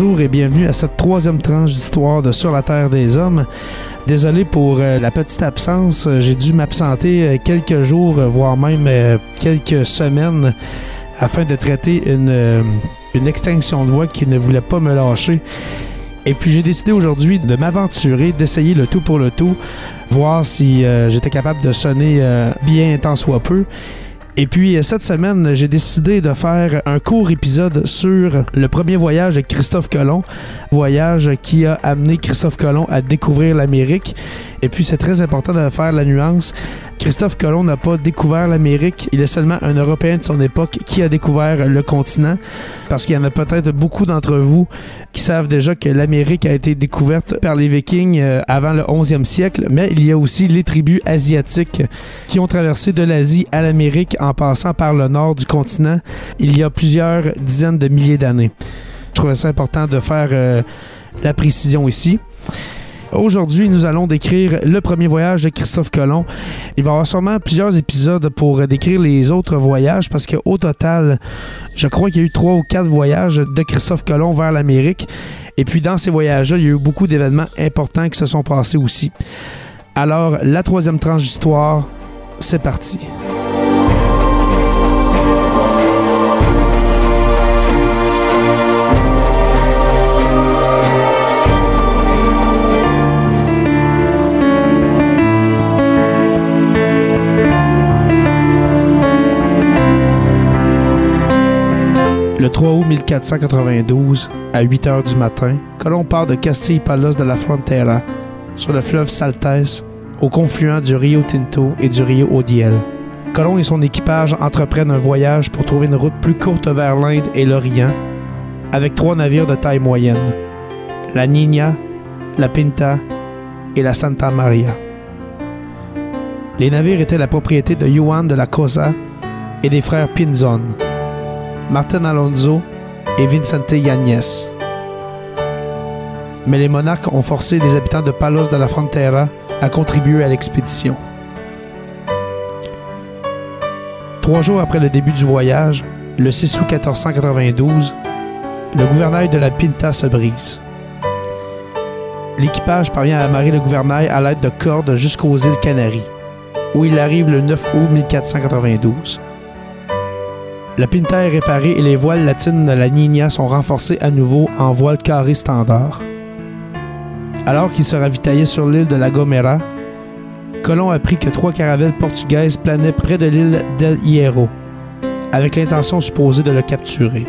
Bonjour et bienvenue à cette troisième tranche d'histoire de Sur la Terre des Hommes. Désolé pour euh, la petite absence, j'ai dû m'absenter euh, quelques jours, voire même euh, quelques semaines afin de traiter une, une extinction de voix qui ne voulait pas me lâcher. Et puis j'ai décidé aujourd'hui de m'aventurer, d'essayer le tout pour le tout, voir si j'étais capable de sonner bien tant soit peu. Et puis cette semaine, j'ai décidé de faire un court épisode sur le premier voyage de Christophe Colomb, voyage qui a amené Christophe Colomb à découvrir l'Amérique. Et puis c'est très important de faire la nuance. Christophe Colomb n'a pas découvert l'Amérique, il est seulement un Européen de son époque qui a découvert le continent, parce qu'il y en a peut-être beaucoup d'entre vous qui savent déjà que l'Amérique a été découverte par les Vikings euh, avant le 11e siècle, mais il y a aussi les tribus asiatiques qui ont traversé de l'Asie à l'Amérique en passant par le nord du continent il y a plusieurs dizaines de milliers d'années. Je trouvais ça important de faire euh, la précision ici. Aujourd'hui, nous allons décrire le premier voyage de Christophe Colomb. Il va y avoir sûrement plusieurs épisodes pour décrire les autres voyages parce qu'au total, je crois qu'il y a eu trois ou quatre voyages de Christophe Colomb vers l'Amérique. Et puis dans ces voyages-là, il y a eu beaucoup d'événements importants qui se sont passés aussi. Alors, la troisième tranche d'histoire, c'est parti. Le 3 août 1492, à 8 heures du matin, Colomb part de Castille-Palos de la Frontera, sur le fleuve Saltes, au confluent du Rio Tinto et du Rio Odiel. Colomb et son équipage entreprennent un voyage pour trouver une route plus courte vers l'Inde et l'Orient, avec trois navires de taille moyenne la Niña, la Pinta et la Santa Maria. Les navires étaient la propriété de Juan de la Cosa et des frères Pinzon. Martin Alonso et Vicente Yáñez. Mais les monarques ont forcé les habitants de Palos de la Frontera à contribuer à l'expédition. Trois jours après le début du voyage, le 6 août 1492, le gouvernail de la Pinta se brise. L'équipage parvient à amarrer le gouvernail à l'aide de cordes jusqu'aux îles Canaries, où il arrive le 9 août 1492. La Pinta est réparée et les voiles latines de la Nina sont renforcées à nouveau en voiles carrées standard. Alors qu'il se ravitaillait sur l'île de la Gomera, Colomb apprit que trois caravelles portugaises planaient près de l'île d'El Hierro, avec l'intention supposée de le capturer.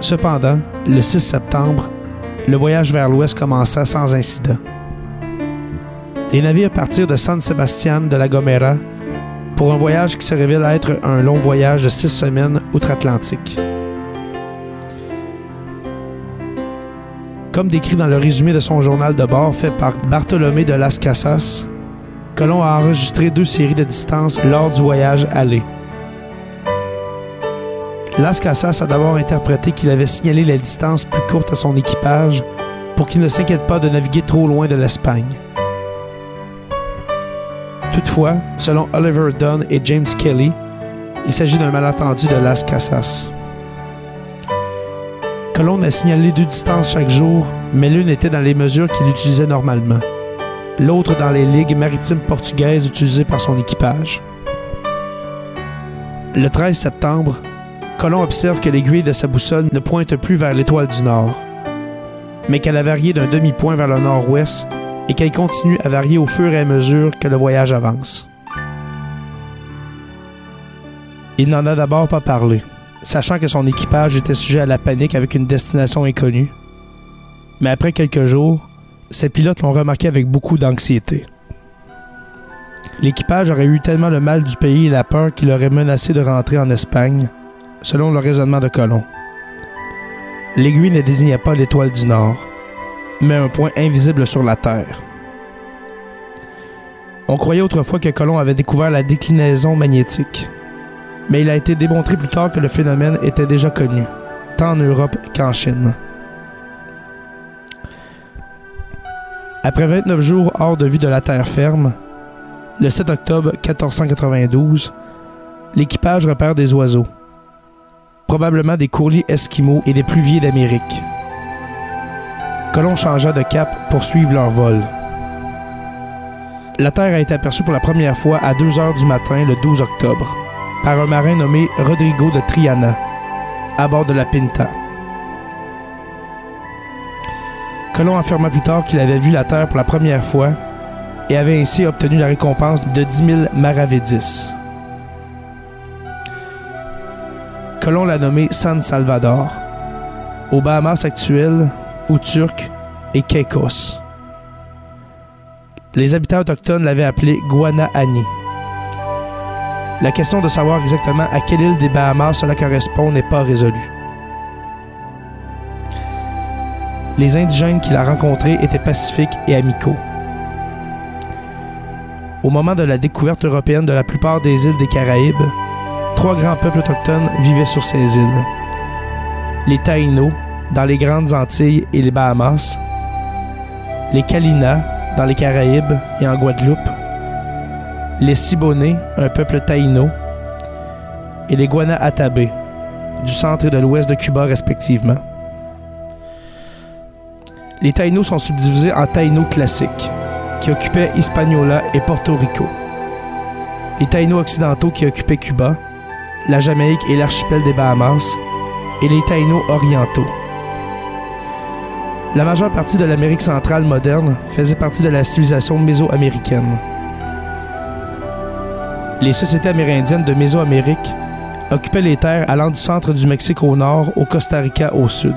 Cependant, le 6 septembre, le voyage vers l'ouest commença sans incident. Les navires partirent de San Sebastián de la Gomera pour un voyage qui se révèle être un long voyage de six semaines outre-Atlantique. Comme décrit dans le résumé de son journal de bord fait par Bartholomé de Las Casas, Colomb a enregistré deux séries de distances lors du voyage aller. Las Casas a d'abord interprété qu'il avait signalé la distance plus courte à son équipage pour qu'il ne s'inquiète pas de naviguer trop loin de l'Espagne. Toutefois, selon Oliver Dunn et James Kelly, il s'agit d'un malentendu de Las Casas. Colomb a signalé deux distances chaque jour, mais l'une était dans les mesures qu'il utilisait normalement, l'autre dans les ligues maritimes portugaises utilisées par son équipage. Le 13 septembre, Colomb observe que l'aiguille de sa boussole ne pointe plus vers l'étoile du Nord, mais qu'elle a varié d'un demi-point vers le nord-ouest et qu'elle continue à varier au fur et à mesure que le voyage avance. Il n'en a d'abord pas parlé, sachant que son équipage était sujet à la panique avec une destination inconnue. Mais après quelques jours, ses pilotes l'ont remarqué avec beaucoup d'anxiété. L'équipage aurait eu tellement le mal du pays et la peur qu'il aurait menacé de rentrer en Espagne, selon le raisonnement de Colomb. L'aiguille ne désignait pas l'étoile du Nord, mais un point invisible sur la Terre. On croyait autrefois que Colomb avait découvert la déclinaison magnétique, mais il a été démontré plus tard que le phénomène était déjà connu, tant en Europe qu'en Chine. Après 29 jours hors de vue de la terre ferme, le 7 octobre 1492, l'équipage repère des oiseaux. probablement des courliers esquimaux et des pluviers d'Amérique. Colomb changea de cap pour suivre leur vol. La Terre a été aperçue pour la première fois à 2 heures du matin le 12 octobre par un marin nommé Rodrigo de Triana à bord de la Pinta. Colomb affirma plus tard qu'il avait vu la Terre pour la première fois et avait ainsi obtenu la récompense de 10 000 maravedis. Colomb l'a nommé San Salvador, aux Bahamas actuelles, ou turc et Caicos. Les habitants autochtones l'avaient appelé Guanahani. La question de savoir exactement à quelle île des Bahamas cela correspond n'est pas résolue. Les indigènes qu'il a rencontrés étaient pacifiques et amicaux. Au moment de la découverte européenne de la plupart des îles des Caraïbes, trois grands peuples autochtones vivaient sur ces îles. Les Taïnos, dans les Grandes Antilles et les Bahamas, les Kalinas, dans les Caraïbes et en Guadeloupe, les Siboney, un peuple taïno, et les Guana-Atabé, du centre et de l'ouest de Cuba respectivement. Les Taïnos sont subdivisés en Taïnos classiques, qui occupaient Hispaniola et Porto Rico. Les Taïnos occidentaux qui occupaient Cuba, la Jamaïque et l'archipel des Bahamas, et les Taïnos orientaux. La majeure partie de l'Amérique centrale moderne faisait partie de la civilisation mésoaméricaine. Les sociétés amérindiennes de Mésoamérique occupaient les terres allant du centre du Mexique au nord au Costa Rica au sud.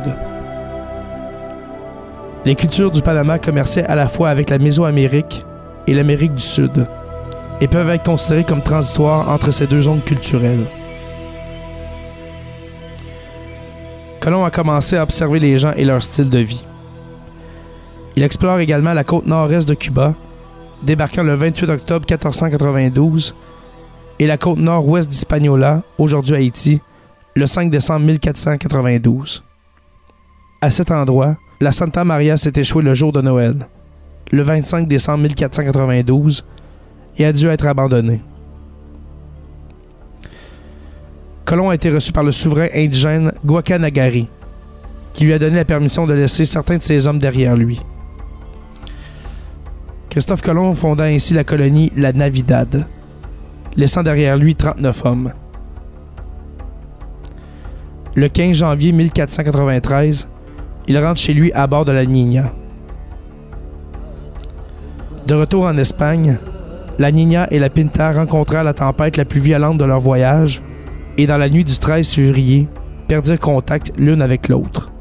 Les cultures du Panama commerçaient à la fois avec la Mésoamérique et l'Amérique du Sud et peuvent être considérées comme transitoires entre ces deux zones culturelles. Colomb a commencé à observer les gens et leur style de vie. Il explore également la côte nord-est de Cuba, débarquant le 28 octobre 1492, et la côte nord-ouest d'Hispaniola, aujourd'hui Haïti, le 5 décembre 1492. À cet endroit, la Santa Maria s'est échouée le jour de Noël, le 25 décembre 1492, et a dû être abandonnée. Colomb a été reçu par le souverain indigène Guacanagari, qui lui a donné la permission de laisser certains de ses hommes derrière lui. Christophe Colomb fonda ainsi la colonie La Navidad, laissant derrière lui 39 hommes. Le 15 janvier 1493, il rentre chez lui à bord de la Nina. De retour en Espagne, la Nina et la Pinta rencontrèrent la tempête la plus violente de leur voyage et dans la nuit du 13 février, perdirent contact l'une avec l'autre.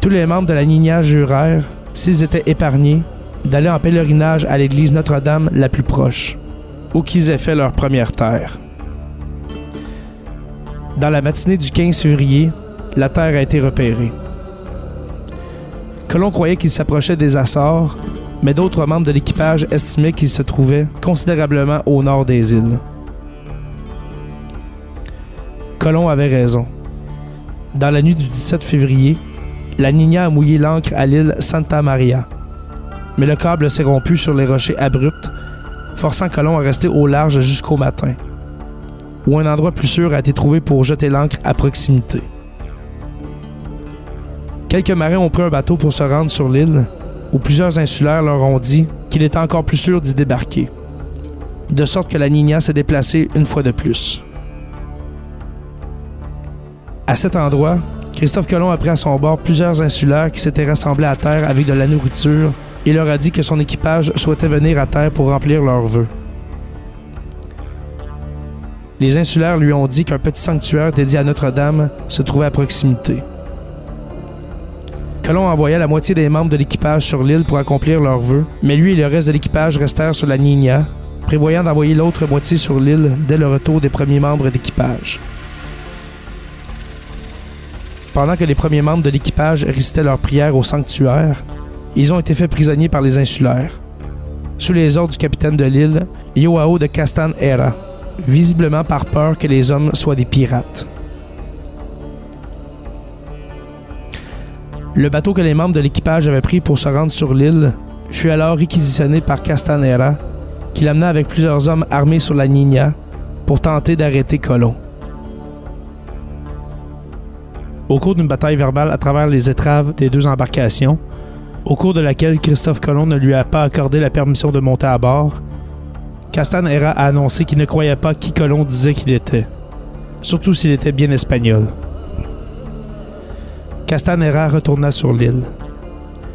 Tous les membres de la Nina jurèrent, s'ils étaient épargnés, d'aller en pèlerinage à l'église Notre-Dame la plus proche, où qu'ils aient fait leur première terre. Dans la matinée du 15 février, la terre a été repérée. Colomb croyait qu'il s'approchait des Açores, mais d'autres membres de l'équipage estimaient qu'il se trouvait considérablement au nord des îles. Colomb avait raison. Dans la nuit du 17 février, la Nina a mouillé l'ancre à l'île Santa Maria. Mais le câble s'est rompu sur les rochers abrupts, forçant Colomb à rester au large jusqu'au matin, où un endroit plus sûr a été trouvé pour jeter l'ancre à proximité. Quelques marins ont pris un bateau pour se rendre sur l'île, où plusieurs insulaires leur ont dit qu'il était encore plus sûr d'y débarquer, de sorte que la Nina s'est déplacée une fois de plus. À cet endroit, Christophe Colomb a pris à son bord plusieurs insulaires qui s'étaient rassemblés à terre avec de la nourriture et leur a dit que son équipage souhaitait venir à terre pour remplir leurs vœux. Les insulaires lui ont dit qu'un petit sanctuaire dédié à Notre-Dame se trouvait à proximité. Colomb envoya la moitié des membres de l'équipage sur l'île pour accomplir leurs vœux, mais lui et le reste de l'équipage restèrent sur la Nina, prévoyant d'envoyer l'autre moitié sur l'île dès le retour des premiers membres d'équipage. Pendant que les premiers membres de l'équipage récitaient leurs prières au sanctuaire, ils ont été faits prisonniers par les insulaires, sous les ordres du capitaine de l'île, Yoao de Castan Era, visiblement par peur que les hommes soient des pirates. Le bateau que les membres de l'équipage avaient pris pour se rendre sur l'île fut alors réquisitionné par Castanera, qui l'amena avec plusieurs hommes armés sur la Nina pour tenter d'arrêter Colomb. Au cours d'une bataille verbale à travers les étraves des deux embarcations, au cours de laquelle Christophe Colomb ne lui a pas accordé la permission de monter à bord, Castanera a annoncé qu'il ne croyait pas qui Colomb disait qu'il était, surtout s'il était bien espagnol. Castanera retourna sur l'île.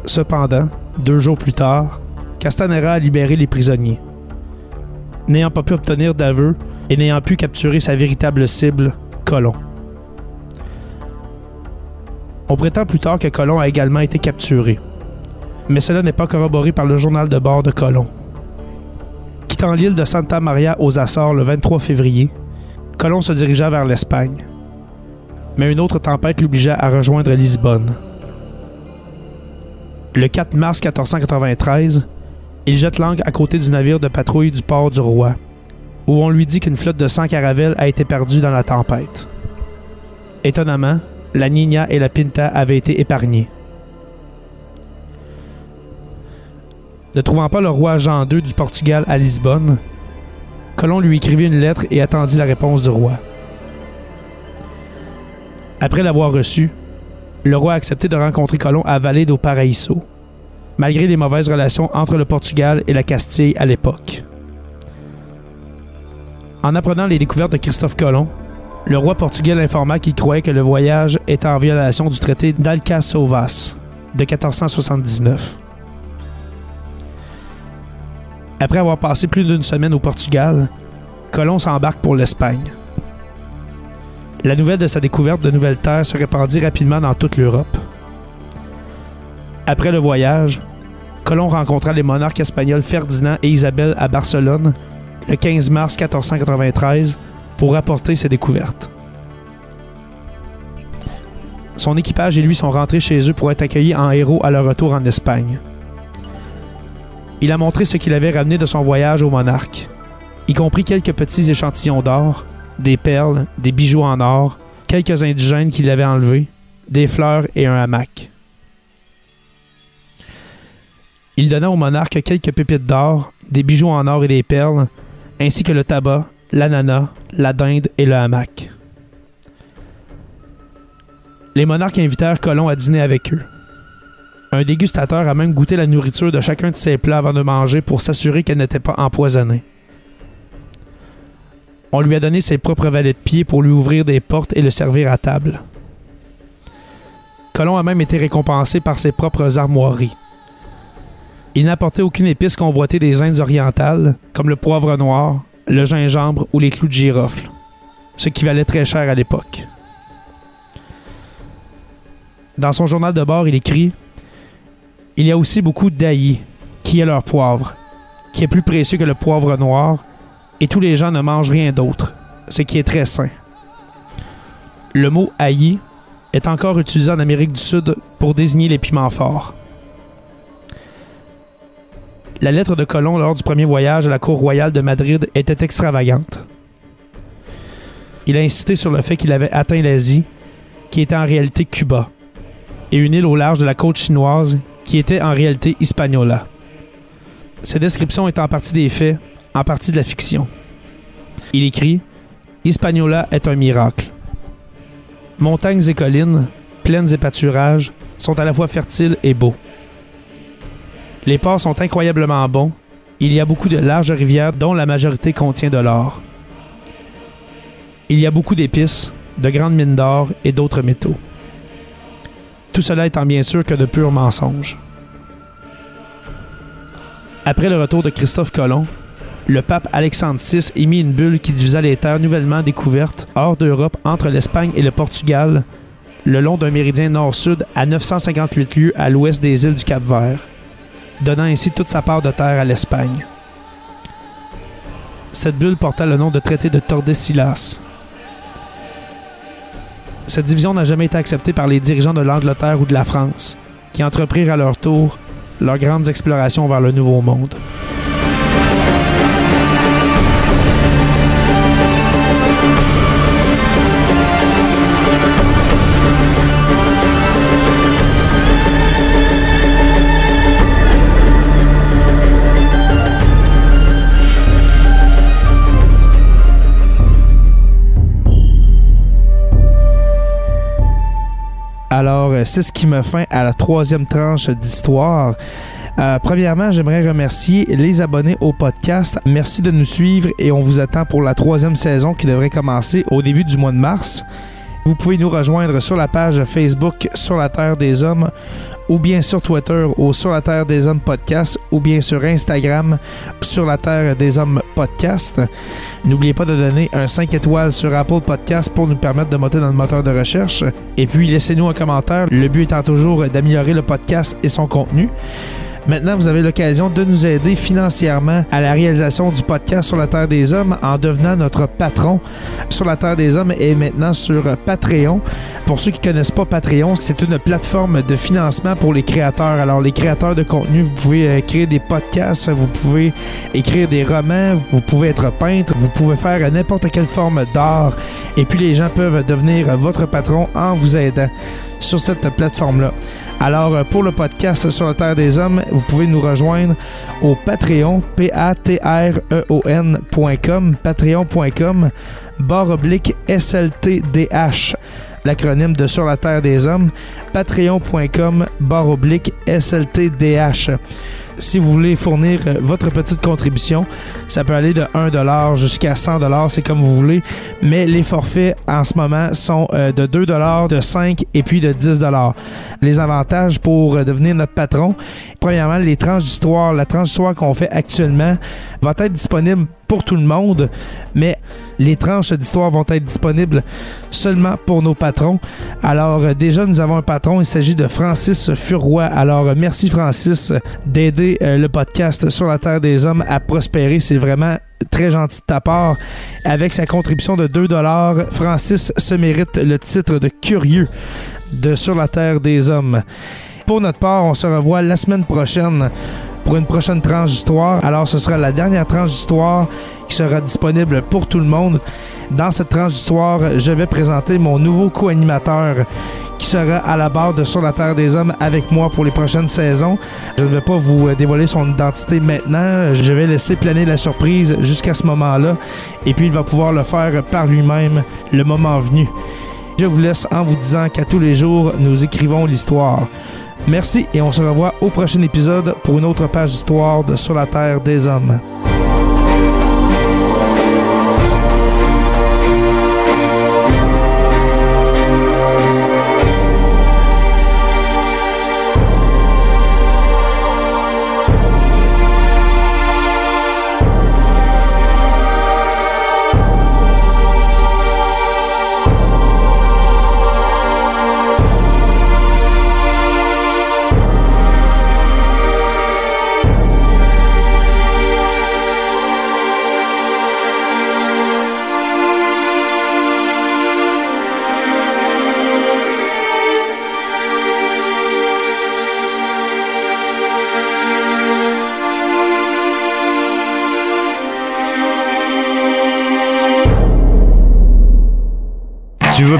Cependant, deux jours plus tard, Castanera a libéré les prisonniers. N'ayant pas pu obtenir d'aveu et n'ayant pu capturer sa véritable cible, Colomb. On prétend plus tard que Colomb a également été capturé, mais cela n'est pas corroboré par le journal de bord de Colomb. Quittant l'île de Santa Maria aux Açores le 23 février, Colomb se dirigea vers l'Espagne. Mais une autre tempête l'obligea à rejoindre Lisbonne. Le 4 mars 1493, il jette l'angle à côté du navire de patrouille du port du Roi, où on lui dit qu'une flotte de 100 caravelles a été perdue dans la tempête. Étonnamment, la Nina et la Pinta avaient été épargnées. Ne trouvant pas le roi Jean II du Portugal à Lisbonne, Colomb lui écrivit une lettre et attendit la réponse du roi. Après l'avoir reçu, le roi a de rencontrer Colomb à Vallée do Paraíso, malgré les mauvaises relations entre le Portugal et la Castille à l'époque. En apprenant les découvertes de Christophe Colomb, le roi portugais informa qu'il croyait que le voyage était en violation du traité d'Alcaçovas de 1479. Après avoir passé plus d'une semaine au Portugal, Colomb s'embarque pour l'Espagne. La nouvelle de sa découverte de nouvelles terres se répandit rapidement dans toute l'Europe. Après le voyage, Colomb rencontra les monarques espagnols Ferdinand et Isabelle à Barcelone le 15 mars 1493 pour rapporter ses découvertes. Son équipage et lui sont rentrés chez eux pour être accueillis en héros à leur retour en Espagne. Il a montré ce qu'il avait ramené de son voyage au monarque, y compris quelques petits échantillons d'or, des perles, des bijoux en or, quelques indigènes qu'il avait enlevés, des fleurs et un hamac. Il donna au monarque quelques pépites d'or, des bijoux en or et des perles, ainsi que le tabac, l'ananas, la dinde et le hamac. Les monarques invitèrent Colomb à dîner avec eux. Un dégustateur a même goûté la nourriture de chacun de ses plats avant de manger pour s'assurer qu'elle n'était pas empoisonnée. On lui a donné ses propres valets de pied pour lui ouvrir des portes et le servir à table. Colomb a même été récompensé par ses propres armoiries. Il n'apportait aucune épice convoitée des Indes orientales, comme le poivre noir, le gingembre ou les clous de girofle, ce qui valait très cher à l'époque. Dans son journal de bord, il écrit il y a aussi beaucoup d'aïe, qui est leur poivre, qui est plus précieux que le poivre noir, et tous les gens ne mangent rien d'autre, ce qui est très sain. Le mot aïe est encore utilisé en Amérique du Sud pour désigner les piments forts. La lettre de Colomb lors du premier voyage à la cour royale de Madrid était extravagante. Il a insisté sur le fait qu'il avait atteint l'Asie, qui était en réalité Cuba, et une île au large de la côte chinoise qui était en réalité Hispaniola. Ces descriptions étant en partie des faits, en partie de la fiction. Il écrit Hispaniola est un miracle. Montagnes et collines, plaines et pâturages sont à la fois fertiles et beaux. Les ports sont incroyablement bons. Il y a beaucoup de larges rivières dont la majorité contient de l'or. Il y a beaucoup d'épices, de grandes mines d'or et d'autres métaux. Tout cela étant bien sûr que de purs mensonges. Après le retour de Christophe Colomb, le pape Alexandre VI émit une bulle qui divisa les terres nouvellement découvertes hors d'Europe entre l'Espagne et le Portugal, le long d'un méridien nord-sud à 958 lieues à l'ouest des îles du Cap-Vert, donnant ainsi toute sa part de terre à l'Espagne. Cette bulle porta le nom de traité de Tordesillas, cette division n'a jamais été acceptée par les dirigeants de l'Angleterre ou de la France, qui entreprirent à leur tour leurs grandes explorations vers le Nouveau Monde. C'est ce qui me fait à la troisième tranche d'histoire. Euh, premièrement, j'aimerais remercier les abonnés au podcast. Merci de nous suivre et on vous attend pour la troisième saison qui devrait commencer au début du mois de mars. Vous pouvez nous rejoindre sur la page Facebook Sur la Terre des Hommes ou bien sur Twitter au Sur la Terre des Hommes Podcast ou bien sur Instagram Sur la Terre des Hommes Podcast. N'oubliez pas de donner un 5 étoiles sur Apple Podcast pour nous permettre de monter dans le moteur de recherche. Et puis laissez-nous un commentaire. Le but étant toujours d'améliorer le podcast et son contenu. Maintenant, vous avez l'occasion de nous aider financièrement à la réalisation du podcast sur la Terre des Hommes en devenant notre patron sur la Terre des Hommes et maintenant sur Patreon. Pour ceux qui ne connaissent pas Patreon, c'est une plateforme de financement pour les créateurs. Alors, les créateurs de contenu, vous pouvez euh, créer des podcasts, vous pouvez écrire des romans, vous pouvez être peintre, vous pouvez faire n'importe quelle forme d'art et puis les gens peuvent devenir votre patron en vous aidant sur cette plateforme-là. Alors, euh, pour le podcast sur la Terre des Hommes, vous pouvez nous rejoindre au Patreon, P-A-T-R-E-O-N.com, patreon.com, barre oblique SLTDH, l'acronyme de Sur la Terre des Hommes, patreon.com, barre oblique SLTDH si vous voulez fournir euh, votre petite contribution, ça peut aller de 1 jusqu'à 100 c'est comme vous voulez, mais les forfaits en ce moment sont euh, de 2 de 5 et puis de 10 Les avantages pour euh, devenir notre patron, premièrement, les tranches d'histoire, la tranche d'histoire qu'on fait actuellement va être disponible tout le monde, mais les tranches d'histoire vont être disponibles seulement pour nos patrons. Alors euh, déjà, nous avons un patron, il s'agit de Francis Furoy. Alors euh, merci Francis d'aider euh, le podcast sur la Terre des Hommes à prospérer. C'est vraiment très gentil de ta part. Avec sa contribution de 2 Francis se mérite le titre de curieux de Sur la Terre des Hommes. Pour notre part, on se revoit la semaine prochaine pour une prochaine tranche d'histoire. Alors, ce sera la dernière tranche d'histoire qui sera disponible pour tout le monde. Dans cette tranche d'histoire, je vais présenter mon nouveau co-animateur qui sera à la barre de Sur la Terre des Hommes avec moi pour les prochaines saisons. Je ne vais pas vous dévoiler son identité maintenant. Je vais laisser planer la surprise jusqu'à ce moment-là. Et puis, il va pouvoir le faire par lui-même le moment venu. Je vous laisse en vous disant qu'à tous les jours, nous écrivons l'histoire. Merci et on se revoit au prochain épisode pour une autre page d'histoire de Sur la Terre des Hommes.